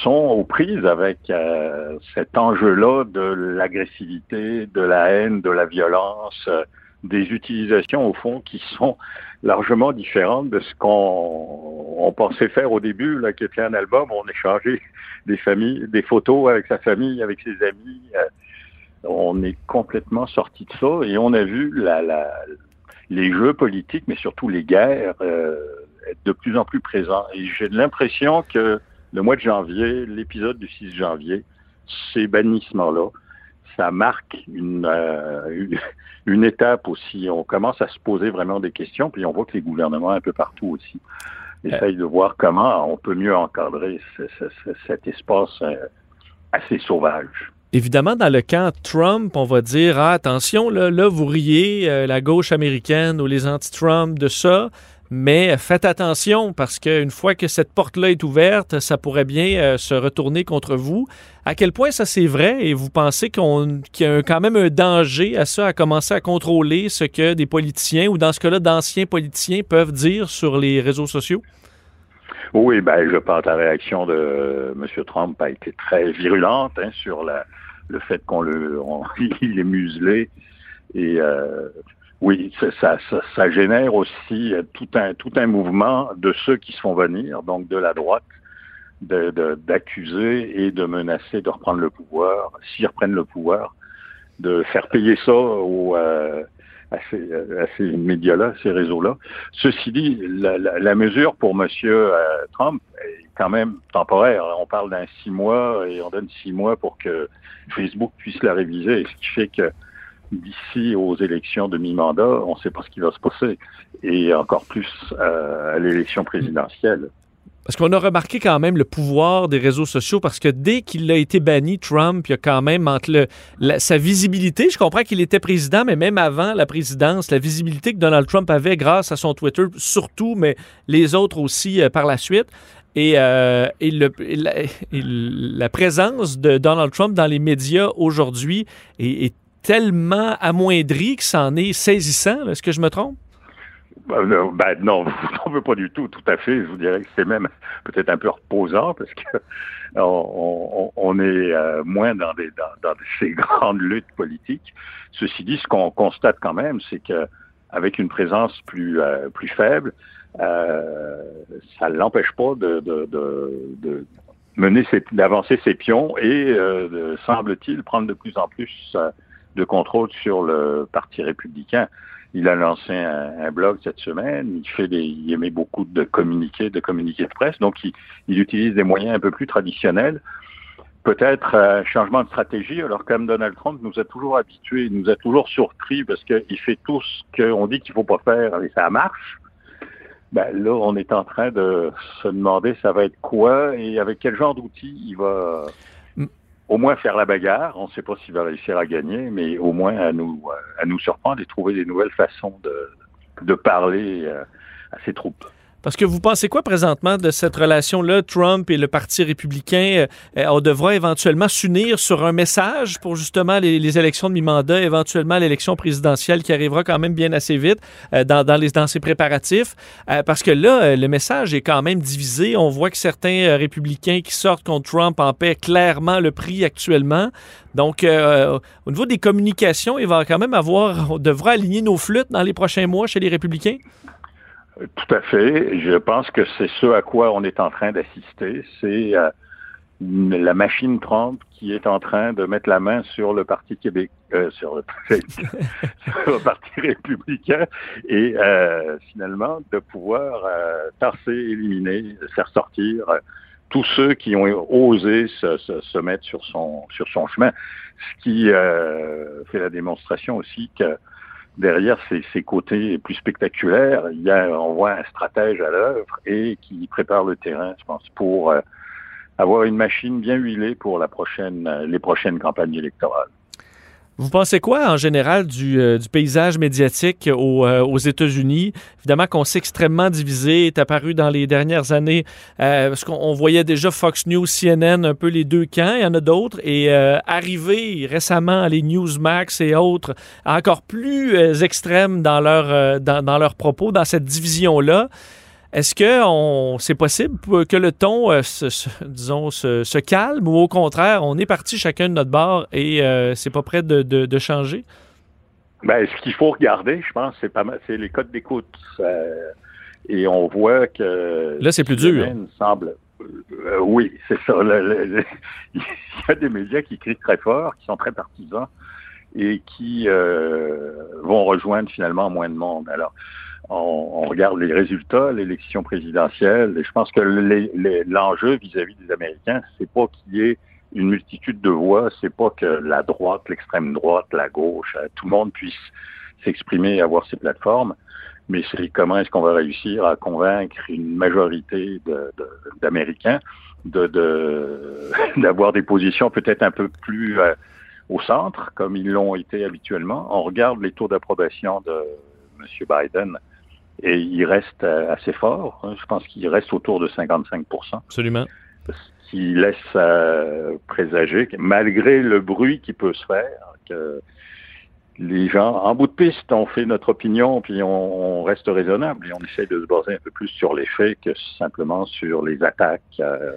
G: sont aux prises avec euh, cet enjeu-là de l'agressivité, de la haine, de la violence, euh, des utilisations au fond qui sont largement différentes de ce qu'on on pensait faire au début, là, qui était un album où on échangeait des familles, des photos avec sa famille, avec ses amis on est complètement sorti de ça et on a vu la, la, les jeux politiques, mais surtout les guerres, euh, être de plus en plus présents. Et j'ai l'impression que le mois de janvier, l'épisode du 6 janvier, ces bannissements-là, ça marque une, euh, une, étape aussi. On commence à se poser vraiment des questions, puis on voit que les gouvernements un peu partout aussi essayent de voir comment on peut mieux encadrer cet espace euh, assez sauvage.
A: Évidemment, dans le camp Trump, on va dire ah, attention, là, là vous riez, euh, la gauche américaine ou les anti-Trump de ça, mais faites attention parce qu'une fois que cette porte-là est ouverte, ça pourrait bien euh, se retourner contre vous. À quel point ça c'est vrai et vous pensez qu'il y a quand même un danger à ça, à commencer à contrôler ce que des politiciens ou dans ce cas-là d'anciens politiciens peuvent dire sur les réseaux sociaux?
G: Oui, ben, je pense que la réaction de M. Trump a été très virulente hein, sur la, le fait qu'on le, [laughs] il est muselé. Et euh, oui, ça, ça, ça, génère aussi tout un, tout un mouvement de ceux qui se font venir, donc de la droite, d'accuser et de menacer de reprendre le pouvoir, s'ils reprennent le pouvoir, de faire payer ça aux, euh, à ces, ces médias-là, ces réseaux-là. Ceci dit, la, la, la, mesure pour M. Euh, Trump quand même temporaire. On parle d'un six mois et on donne six mois pour que Facebook puisse la réviser, ce qui fait que d'ici aux élections de mi-mandat, on ne sait pas ce qui va se passer, et encore plus euh, à l'élection présidentielle.
A: Parce qu'on a remarqué quand même le pouvoir des réseaux sociaux, parce que dès qu'il a été banni, Trump, il a quand même entre le, sa visibilité, je comprends qu'il était président, mais même avant la présidence, la visibilité que Donald Trump avait grâce à son Twitter, surtout, mais les autres aussi euh, par la suite, et, euh, et, la, présence de Donald Trump dans les médias aujourd'hui est, tellement amoindrie que c'en est saisissant. Est-ce que je me trompe?
G: Ben, non, [laughs] on veut pas du tout, tout à fait. Je vous dirais que c'est même peut-être un peu reposant parce que [laughs] on, est euh, moins dans, [laughs] ces grandes luttes politiques. Ceci dit, ce qu'on constate quand même, c'est que avec une présence plus plus faible, ça ne l'empêche pas de, de, de, de mener d'avancer ses pions et euh, semble-t-il prendre de plus en plus euh, de contrôle sur le Parti républicain. Il a lancé un, blog cette semaine. Il fait des, il émet beaucoup de communiqués, de communiqués de presse. Donc, il, il utilise des moyens un peu plus traditionnels. Peut-être un changement de stratégie. Alors, comme Donald Trump nous a toujours habitués, nous a toujours surpris parce qu'il fait tout ce qu'on dit qu'il faut pas faire et ça marche. Ben là, on est en train de se demander ça va être quoi et avec quel genre d'outils il va
A: Mm.
G: au moins faire la bagarre. On ne sait pas s'il va réussir à gagner, mais au moins à nous à nous surprendre et trouver des nouvelles façons de, de parler euh, à ses troupes.
A: Parce que vous pensez quoi présentement de cette relation-là, Trump et le Parti républicain? Euh, on devra éventuellement s'unir sur un message pour justement les, élections de mi-mandat, éventuellement l'élection présidentielle qui arrivera quand même bien assez vite euh, dans, dans, les, dans ses préparatifs? Euh, parce que là, euh, le message est quand même divisé. On voit que certains euh, républicains qui sortent contre Trump en paient clairement le prix actuellement. Donc, euh, au niveau des communications, il va quand même avoir, on devra aligner nos flûtes dans les prochains mois chez les républicains?
G: Tout à fait. Je pense que c'est ce à quoi on est en train d'assister. C'est euh, la machine Trump qui est en train de mettre la main sur le Parti Québec, euh, sur, le, [laughs] sur, le, Parti républicain et euh, finalement de pouvoir euh, tasser, éliminer, faire sortir tous ceux qui ont osé se, se, se, mettre sur son sur son chemin, ce qui fait la démonstration aussi que derrière ces, côtés plus spectaculaires, il y a, on voit un stratège à l'œuvre et qui prépare le terrain, je pense, pour euh, avoir une machine bien huilée pour la prochaine, les prochaines campagnes électorales.
A: Vous pensez quoi en général du, euh, paysage médiatique euh, aux États-Unis? Évidemment qu'on s'est extrêmement divisé, est apparu dans les dernières années, euh, parce qu'on voyait déjà Fox News, CNN, un peu les deux camps, il y en a d'autres, et euh, arrivé récemment les Newsmax et autres, encore plus extrêmes dans, leur, dans, dans leurs propos, dans cette division-là. Est-ce que on, c'est possible que le ton, euh, se, se, disons, se, se, calme ou au contraire, on est parti chacun de notre bord et euh, c'est pas prêt de, de, de changer?
G: Ben, ce qu'il faut regarder, je pense, c'est pas mal, c'est les codes d'écoute. Euh, et on voit que
A: là, c'est plus dur.
G: Semble, euh, oui, c'est ça. Le, le, le, [laughs] il y a des médias qui crient très fort, qui sont très partisans et qui vont rejoindre finalement moins de monde. Alors, on, regarde les résultats, l'élection présidentielle, et je pense que l'enjeu vis-à-vis des Américains, c'est pas qu'il y ait une multitude de voix, c'est pas que la droite, l'extrême droite, la gauche, tout le monde puisse s'exprimer et avoir ses plateformes, mais c'est comment est-ce qu'on va réussir à convaincre une majorité d'Américains de, [laughs] d'avoir de, des positions peut-être un peu plus euh, au centre, comme ils l'ont été habituellement. On regarde les taux d'approbation de M. Biden et il reste assez fort. Hein. Je pense qu'il reste autour de 55%
A: Absolument.
G: Ce qui laisse euh, présager, que malgré le bruit qui peut se faire, que les gens, en bout de piste, on fait notre opinion, puis on, on reste raisonnable et on essaie de se baser un peu plus sur les faits que simplement sur les attaques euh,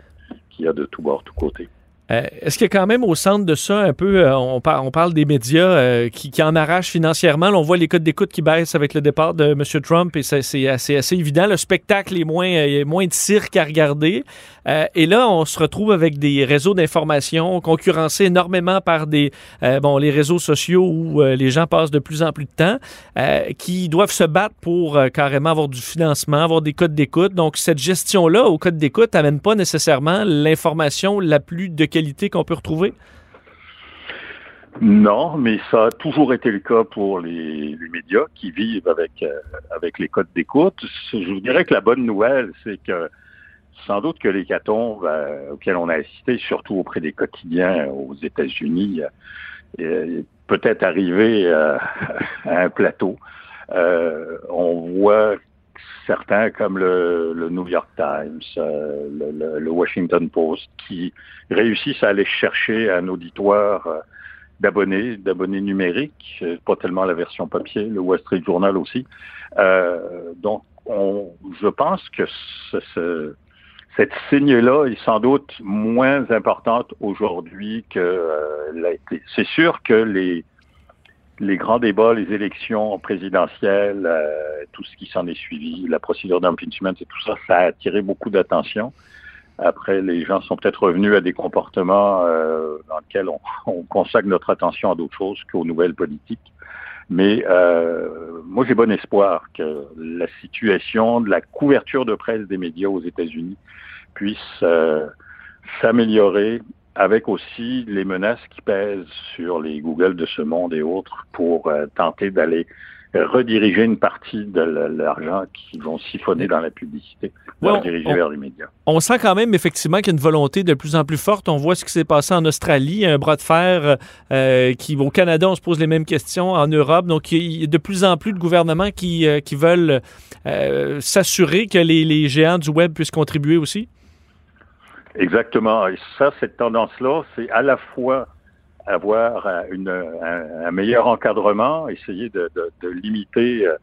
G: qu'il y a de tous bords, tous côtés.
A: Euh, Est-ce qu'il y a quand même au centre de ça un peu, euh, on, on, parle des médias euh, qui, qui, en arrachent financièrement? On voit les codes d'écoute qui baissent avec le départ de M. Trump et c'est assez, évident. Le spectacle est moins, est moins de cirque à regarder. Euh, et là, on se retrouve avec des réseaux d'information concurrencés énormément par des, bon, les réseaux sociaux où les gens passent de plus en plus de temps, qui doivent se battre pour carrément avoir du financement, avoir des codes d'écoute. Donc, cette gestion-là au code d'écoute n'amène pas nécessairement l'information la plus de qualité qu'on peut retrouver?
G: Non, mais ça a toujours été le cas pour les, médias qui vivent avec, euh, avec les codes d'écoute. Je vous dirais que la bonne nouvelle, c'est que sans doute que l'hécatombe euh, auquel on a assisté, surtout auprès des quotidiens aux États-Unis, euh, peut-être arrivé [laughs] à un plateau. on voit certains comme le, le, New York Times, euh, le, le, Washington Post, qui réussissent à aller chercher un auditoire euh, d'abonnés, d'abonnés numériques, pas tellement la version papier, le Wall Street Journal aussi. Euh, donc, on, je pense que ce, ce, cette signe-là est sans doute moins importante aujourd'hui que euh, été. C'est sûr que les grands débats, les élections présidentielles, euh, tout ce qui s'en est suivi, la procédure d'impeachment et tout ça, ça a attiré beaucoup d'attention. Après, les gens sont peut-être revenus à des comportements euh, dans lesquels on, consacre notre attention à d'autres choses qu'aux nouvelles politiques. Mais euh, moi, j'ai bon espoir que la situation de la couverture de presse des médias aux États-Unis puisse euh, s'améliorer avec aussi les menaces qui pèsent sur les Google de ce monde et autres pour euh, tenter d'aller rediriger une partie de l'argent qui vont siphonner dans la publicité,
A: Ouais,
G: le
A: on-
G: rediriger
A: on-
G: vers les médias.
A: On sent quand même effectivement qu'il y a une volonté de plus en plus forte. On voit ce qui s'est passé en Australie, un bras de fer euh, qui au Canada, on se pose les mêmes questions en Europe. Donc il y a de plus en plus de gouvernements qui, euh, qui veulent euh, s'assurer que les, les géants du web puissent contribuer aussi.
G: Exactement. Et ça, cette tendance-là, c'est à la fois avoir euh, une, un, un meilleur encadrement, essayer de, de- de limiter euh,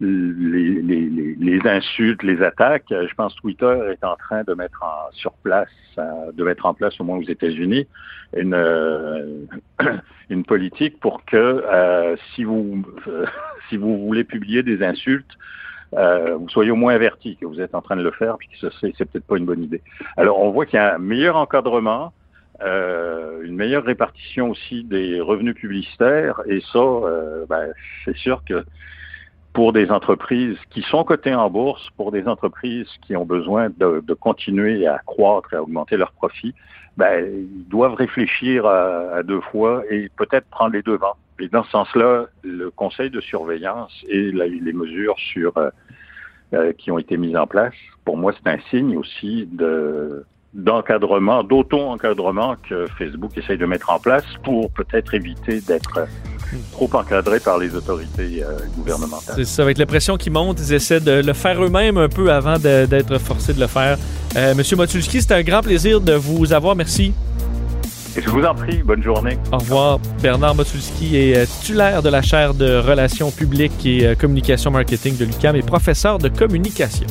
G: les, les- les- insultes, les attaques. Je pense que Twitter est en train de mettre en, sur place, euh, de mettre en place au moins aux États-Unis, une, [clears throat] une politique pour que euh, si vous [laughs] si vous voulez publier des insultes, euh, vous soyez au moins averti que vous êtes en train de le faire, puis que c'est peut-être pas une bonne idée. Alors, on voit qu'il y a un meilleur encadrement, euh, une meilleure répartition aussi des revenus publicitaires, et ça, euh, ben, c'est sûr que pour des entreprises qui sont cotées en bourse, pour des entreprises qui ont besoin de, de continuer à croître et à augmenter leurs profits, ben, ils doivent réfléchir à, à deux fois et peut-être prendre les devants. Et dans ce sens-là, le conseil de surveillance et les mesures sur euh, euh, qui ont été mises en place, pour moi, c'est un signe aussi de d'encadrement, d'auto-encadrement que Facebook essaye de mettre en place pour peut-être éviter d'être trop encadré par les autorités euh, gouvernementales.
A: C'est ça, avec la pression qui monte, ils essaient de le faire eux-mêmes un peu avant d'être forcés de le faire. Euh, Monsieur Motulski, c'était un grand plaisir de vous avoir. Merci.
G: Et je vous en prie, bonne journée.
A: Au revoir. Bernard Motulski est euh, titulaire de la chaire de relations publiques et euh, communication marketing de l'UQAM et professeur de communication.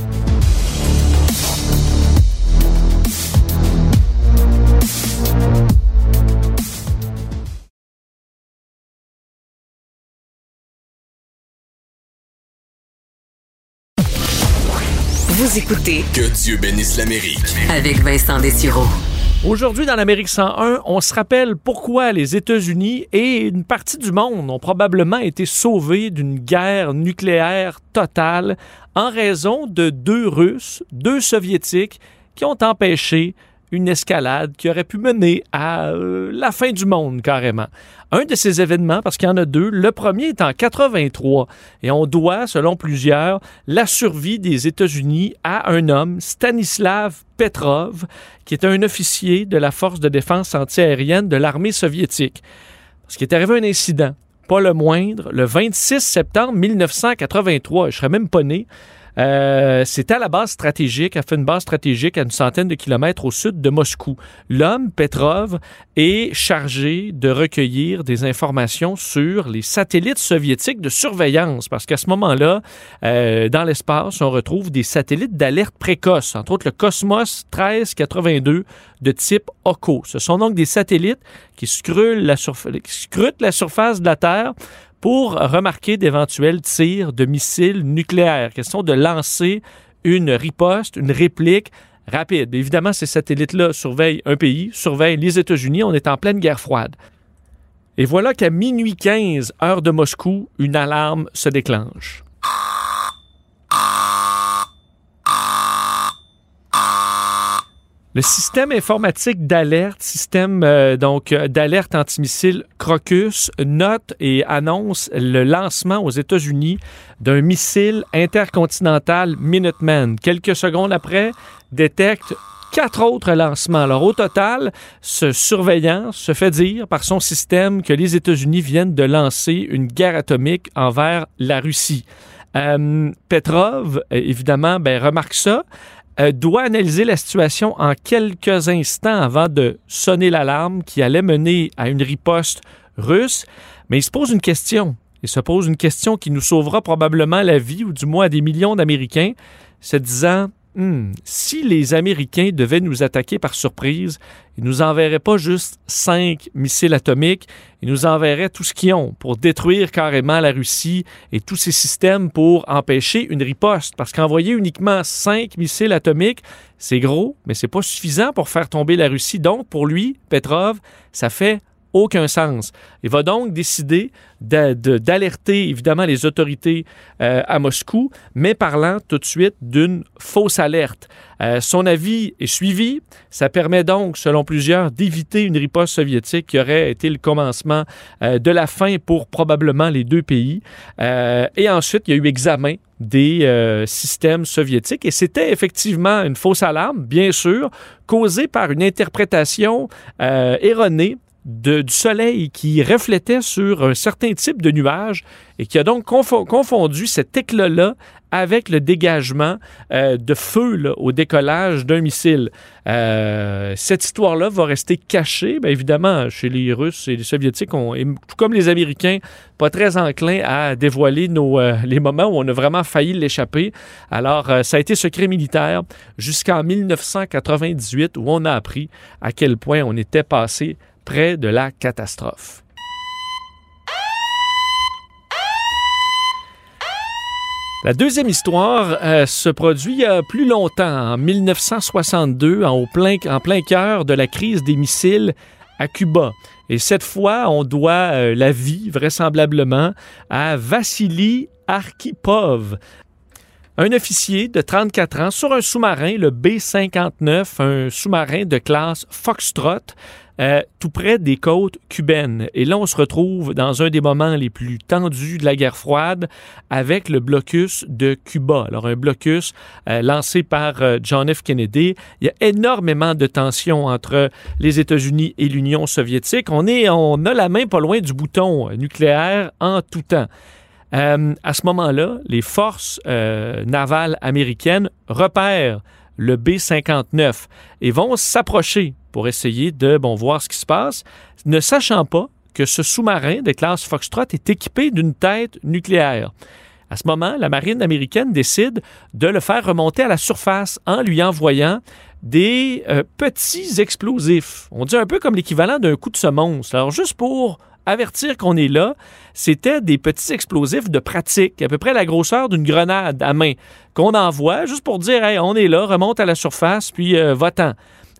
C: Écoutez
B: Que Dieu bénisse l'Amérique.
C: avec Vincent Dessureau.
A: Aujourd'hui, dans l'Amérique 101, on se rappelle pourquoi les États-Unis et une partie du monde ont probablement été sauvés d'une guerre nucléaire totale en raison de deux Russes, deux Soviétiques qui ont empêché une escalade qui aurait pu mener à euh, la fin du monde carrément. Un de ces événements, parce qu'il y en a deux, le premier est en 83 et on doit, selon plusieurs, la survie des États-Unis à un homme, Stanislav Petrov, qui est un officier de la force de défense antiaérienne de l'armée soviétique. Parce qu'il est arrivé un incident, pas le moindre, le 26 septembre 1983, je serais même pas né. Euh, C'était à la base stratégique, a fait une base stratégique à une centaine de kilomètres au sud de Moscou. L'homme, Petrov, est chargé de recueillir des informations sur les satellites soviétiques de surveillance, parce qu'à ce moment-là, euh, dans l'espace, on retrouve des satellites d'alerte précoce, entre autres le Cosmos 1382 de type OCO. Ce sont donc des satellites qui scrutent la, surf- qui scrutent la surface de la Terre pour remarquer d'éventuels tirs de missiles nucléaires. Question de lancer une riposte, une réplique rapide. Évidemment, ces satellites-là surveillent un pays, surveillent les États-Unis. On est en pleine guerre froide. Et voilà qu'à minuit 15, heure de Moscou, une alarme se déclenche. Le système informatique d'alerte, système euh, donc euh, d'alerte antimissile Crocus, note et annonce le lancement aux États-Unis d'un missile intercontinental Minuteman. Quelques secondes après, détecte quatre autres lancements. Alors au total, ce surveillant se fait dire par son système que les États-Unis viennent de lancer une guerre atomique envers la Russie. Euh, Petrov, euh, évidemment, ben, remarque ça euh, doit analyser la situation en quelques instants avant de sonner l'alarme qui allait mener à une riposte russe. Mais il se pose une question. Il se pose une question qui nous sauvera probablement la vie, ou du moins des millions d'Américains, se disant Hmm, si les Américains devaient nous attaquer par surprise, ils nous enverraient pas juste cinq missiles atomiques, ils nous enverraient tout ce qu'ils ont pour détruire carrément la Russie et tous ces systèmes pour empêcher une riposte. Parce qu'envoyer uniquement cinq missiles atomiques, c'est gros, mais c'est pas suffisant pour faire tomber la Russie. Donc, pour lui, Petrov, ça fait aucun sens. Il va donc décider d'alerter évidemment les autorités euh, à Moscou, mais parlant tout de suite d'une fausse alerte. Euh, son avis est suivi. Ça permet donc, selon plusieurs, d'éviter une riposte soviétique qui aurait été le commencement euh, de la fin pour probablement les deux pays. et ensuite, il y a eu examen des systèmes soviétiques. Et c'était effectivement une fausse alarme, bien sûr, causée par une interprétation erronée du soleil qui reflétait sur un certain type de nuage et qui a donc confondu cet éclat-là avec le dégagement euh, de feu au décollage d'un missile. Euh, cette histoire-là va rester cachée, bien évidemment, chez les Russes et les Soviétiques, tout comme les Américains, pas très enclins à dévoiler euh, [laughs] les moments où on a vraiment failli l'échapper. Alors, ça a été secret militaire jusqu'en 1998 où on a appris à quel point on était passé près de la catastrophe. La deuxième histoire euh, se produit a plus longtemps, en 1962, en, plein, en plein cœur de la crise des missiles à Cuba. Et cette fois, on doit euh, la vie, vraisemblablement, à Vassili Arkhipov, un officier de 34 ans sur un sous-marin, le B-59, un sous-marin de classe Foxtrot, euh, tout près des côtes cubaines. Et là, on se retrouve dans un des moments les plus tendus de la guerre froide avec le blocus de Cuba. Alors, un blocus euh, lancé par euh, John F. Kennedy. Il y a énormément de tensions entre les États-Unis et l'Union soviétique. On, est, on a la main pas loin du bouton nucléaire en tout temps. à ce moment-là, les forces navales américaines repèrent le B-59 et vont s'approcher pour essayer de bon, voir ce qui se passe, ne sachant pas que ce sous-marin de classe Foxtrot est équipé d'une tête nucléaire. À ce moment, la marine américaine décide de le faire remonter à la surface en lui envoyant des euh, petits explosifs. On dit un peu comme l'équivalent d'un coup de semonce. Alors, juste pour avertir qu'on est là, c'était des petits explosifs de pratique, à peu près la grosseur d'une grenade à main, qu'on envoie juste pour dire hey, on est là, remonte à la surface, puis euh, va-t'en.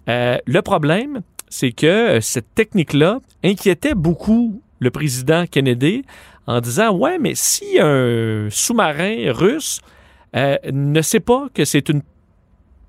A: Euh, le problème, c'est que euh, cette technique-là inquiétait beaucoup le président Kennedy en disant Ouais, mais si un sous-marin russe ne sait pas que c'est une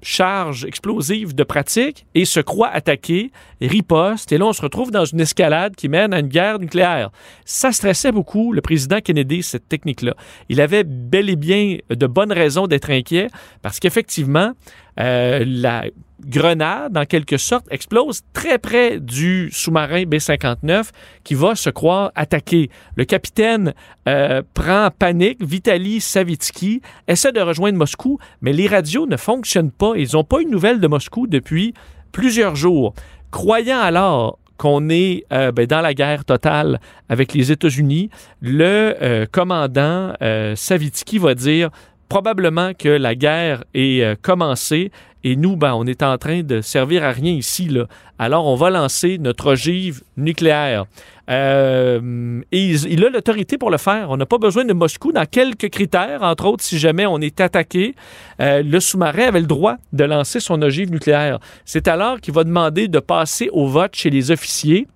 A: charge explosive de pratique et se croit attaqué, riposte, et là on se retrouve dans une escalade qui mène à une guerre nucléaire. Ça stressait beaucoup le président Kennedy, cette technique-là. Il avait bel et bien de bonnes raisons d'être inquiet parce qu'effectivement, euh, la grenade, en quelque sorte, explose très près du sous-marin B-59 qui va se croire attaqué. Le capitaine euh, prend panique. Vitali Savitsky essaie de rejoindre Moscou, mais les radios ne fonctionnent pas. Ils n'ont pas eu de nouvelles de Moscou depuis plusieurs jours. Croyant alors qu'on est euh, ben, dans la guerre totale avec les États-Unis, le commandant Savitsky va dire probablement que la guerre est euh, commencée et nous, ben, on est en train de servir à rien ici. Là. Alors, on va lancer notre ogive nucléaire. Euh, et il, a l'autorité pour le faire. On n'a pas besoin de Moscou dans quelques critères, entre autres, si jamais on est attaqué. Euh, le sous-marin avait le droit de lancer son ogive nucléaire. C'est alors qu'il va demander de passer au vote chez les officiers.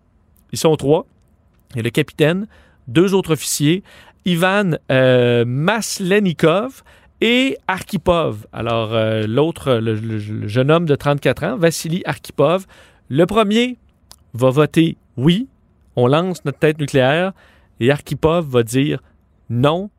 A: Ils sont trois. Il y a le capitaine, deux autres officiers, Ivan Maslenikov et Arkhipov. Alors, euh, l'autre, le, jeune homme de 34 ans, Vassili Arkhipov, le premier va voter oui, on lance notre tête nucléaire, et Arkhipov va dire non.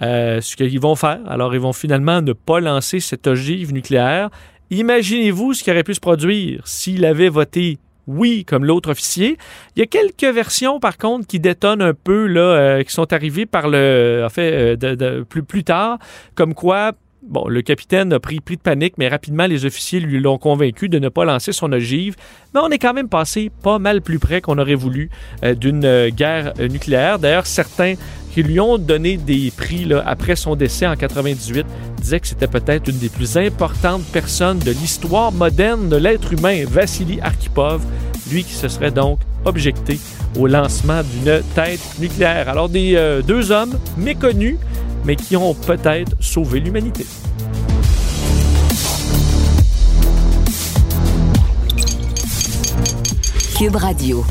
A: Euh, ce qu'ils vont faire, alors ils vont finalement ne pas lancer cette ogive nucléaire. Imaginez-vous ce qui aurait pu se produire s'il avait voté oui, comme l'autre officier. Il y a quelques versions, par contre, qui détonnent un peu, là, euh, qui sont arrivées par le, en fait, euh, de, plus, plus tard, comme quoi Bon, le capitaine a pris, pris de panique, mais rapidement, les officiers lui l'ont convaincu de ne pas lancer son ogive. Mais on est quand même passé pas mal plus près qu'on aurait voulu euh, d'une guerre nucléaire. D'ailleurs, certains qui lui ont donné des prix après son décès en 98 disaient que c'était peut-être une des plus importantes personnes de l'histoire moderne de l'être humain, Vassili Arkhipov, qui se serait donc objecté au lancement d'une tête nucléaire. Alors des euh, deux hommes méconnus, mais qui ont peut-être sauvé l'humanité.
C: Cube Radio.